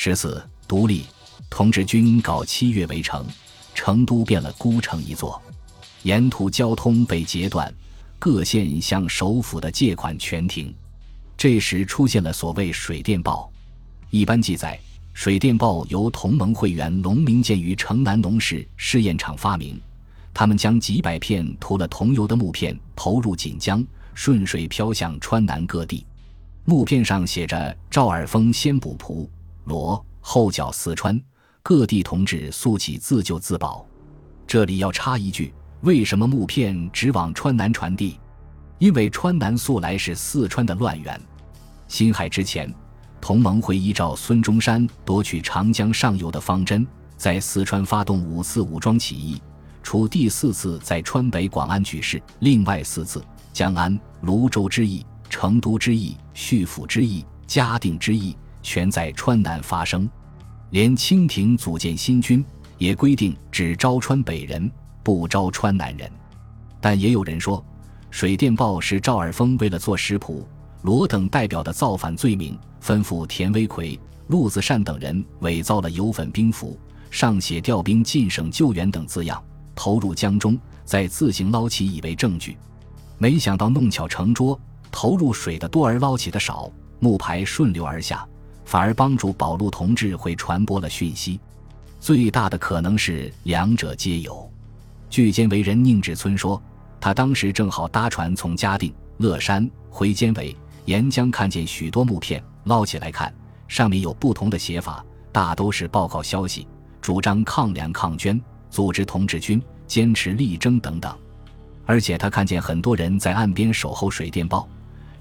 十四，独立。同治军搞七月围城，成都变了孤城一座，沿途交通被截断，各县向首府的借款全停。这时出现了所谓水电报。一般记载，水电报由同盟会员龙明建于城南农事试验场发明。他们将几百片涂了桐油的木片投入锦江，顺水飘向川南各地。木片上写着“赵尔丰先捕蒲罗，后脚四川”。各地同志速起自救自保。这里要插一句：为什么木片只往川南传递？因为川南素来是四川的乱源。辛亥之前，同盟会依照孙中山夺取长江上游的方针，在四川发动五次武装起义。除第四次在川北广安举事，另外四次江安、泸州之役、成都之役、叙府之役、嘉定之役，全在川南发生。连清廷组建新军，也规定只招川北人，不招川南人。但也有人说，水电报是赵尔丰为了做石普罗等代表的造反罪名，吩咐田维奎、陆子善等人伪造了油粉兵符，上写调兵进省救援等字样，投入江中，再自行捞起以为证据。没想到弄巧成拙，投入水的多而捞起的少，木牌顺流而下。反而帮助保路同志会传播了讯息，最大的可能是两者皆有。据监为人宁志村说，他当时正好搭船从嘉定、乐山回监为沿江，看见许多木片，捞起来看，上面有不同的写法，大都是报告消息，主张抗粮抗捐，组织同志军，坚持力争等等。而且他看见很多人在岸边守候水电报，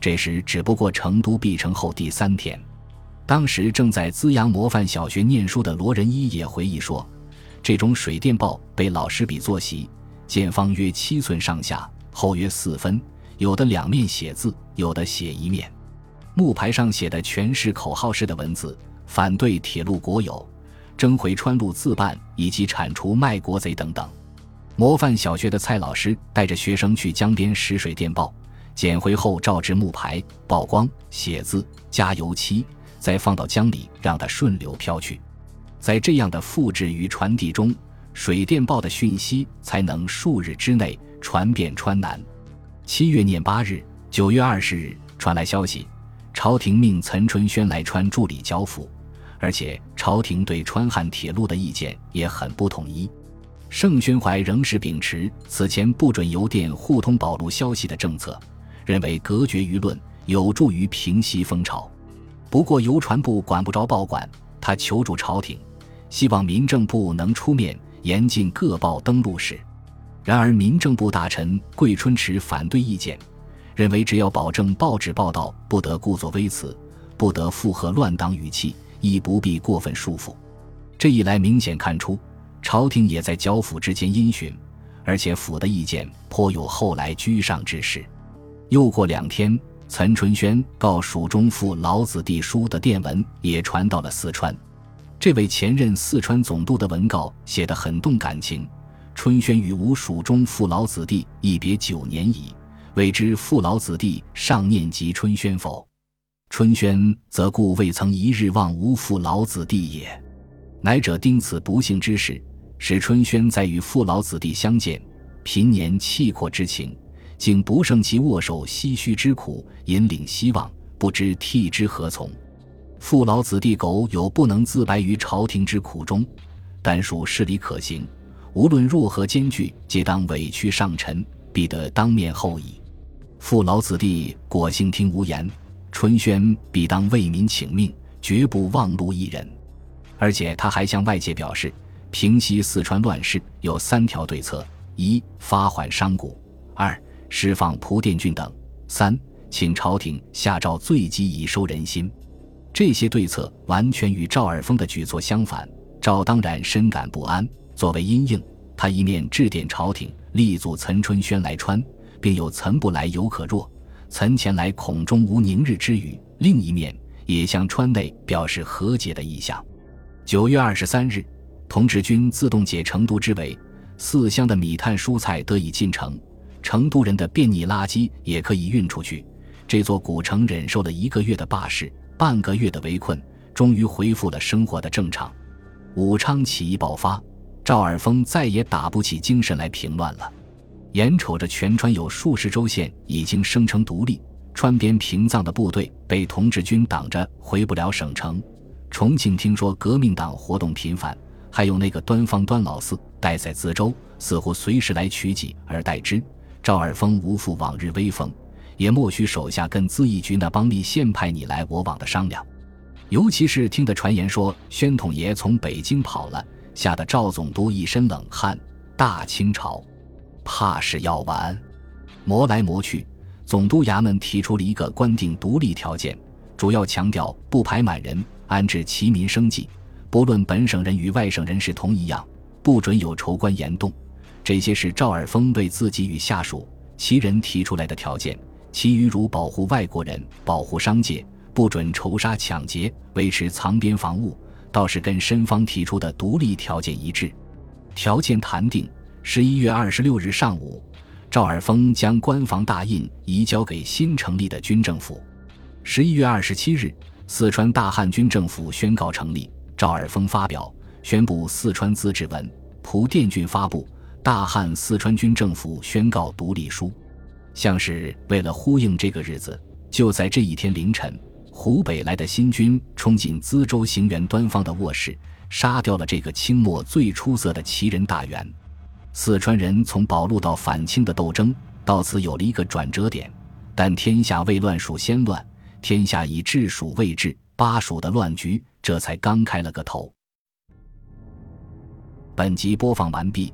这时只不过成都闭城后第三天。当时正在资阳模范小学念书的罗仁一也回忆说，这种水电报被老师比作席，见方约七寸上下，厚约四分，有的两面写字，有的写一面。木牌上写的全是口号式的文字，反对铁路国有，征回川路自办，以及铲除卖国贼等等。模范小学的蔡老师带着学生去江边拾水电报，捡回后照制木牌，曝光，写字，加油漆。再放到江里，让它顺流漂去。在这样的复制与传递中，水电报的讯息才能数日之内传遍川南。七月廿八日、九月二十日传来消息，朝廷命岑春轩来川助理交付，而且朝廷对川汉铁路的意见也很不统一。盛宣怀仍是秉持此前不准邮电互通宝路消息的政策，认为隔绝舆论有助于平息风潮。不过邮传部管不着报馆，他求助朝廷，希望民政部能出面严禁各报登录史。然而民政部大臣桂春池反对意见，认为只要保证报纸报道不得故作微词，不得附和乱党语气，亦不必过分束缚。这一来明显看出，朝廷也在剿抚之间因循，而且府的意见颇有后来居上之势。又过两天。岑春轩告蜀中赴老子弟书的电文也传到了四川。这位前任四川总督的文告写得很动感情。春轩与吾蜀中父老子弟一别九年矣，未知父老子弟尚念及春轩否？春轩则故未曾一日忘吾父老子弟也。乃者丁此不幸之事，使春轩在与父老子弟相见，频年气阔之情。竟不胜其握手唏嘘之苦，引领希望，不知替之何从。父老子弟苟有不能自白于朝廷之苦衷，但属事理可行。无论若何艰巨，皆当委屈上臣，必得当面厚矣。父老子弟果幸听无言，春轩必当为民请命，绝不忘路一人。而且他还向外界表示，平息四川乱世有三条对策：一、发还商贾；二、释放蒲殿俊等，三请朝廷下诏罪己以收人心。这些对策完全与赵尔丰的举措相反。赵当然深感不安，作为因应，他一面致电朝廷，力阻岑春轩来川，并有岑不来犹可若，岑前来恐终无宁日之语；另一面也向川内表示和解的意向。九月二十三日，同志军自动解成都之围，四乡的米炭蔬菜得以进城。成都人的便溺垃圾也可以运出去。这座古城忍受了一个月的罢市，半个月的围困，终于恢复了生活的正常。武昌起义爆发，赵尔丰再也打不起精神来平乱了。眼瞅着全川有数十州县已经声称独立，川边平藏的部队被同志军挡着回不了省城。重庆听说革命党活动频繁，还有那个端方端老四待在淄州，似乎随时来取己而代之。赵尔丰无复往日威风，也莫许手下跟资义局那帮立宪派你来我往的商量。尤其是听得传言说宣统爷从北京跑了，吓得赵总督一身冷汗。大清朝，怕是要完。磨来磨去，总督衙门提出了一个官定独立条件，主要强调不排满人，安置齐民生计，不论本省人与外省人是同一样，不准有仇官言动。这些是赵尔丰为自己与下属其人提出来的条件，其余如保护外国人、保护商界、不准仇杀抢劫、维持藏边防务，倒是跟申方提出的独立条件一致。条件谈定，十一月二十六日上午，赵尔丰将官房大印移交给新成立的军政府。十一月二十七日，四川大汉军政府宣告成立，赵尔丰发表宣布四川自治文，蒲殿俊发布。大汉四川军政府宣告独立书，像是为了呼应这个日子，就在这一天凌晨，湖北来的新军冲进资州行辕端方的卧室，杀掉了这个清末最出色的旗人大员。四川人从保路到反清的斗争到此有了一个转折点，但天下未乱蜀先乱，天下已治蜀未治，巴蜀的乱局这才刚开了个头。本集播放完毕。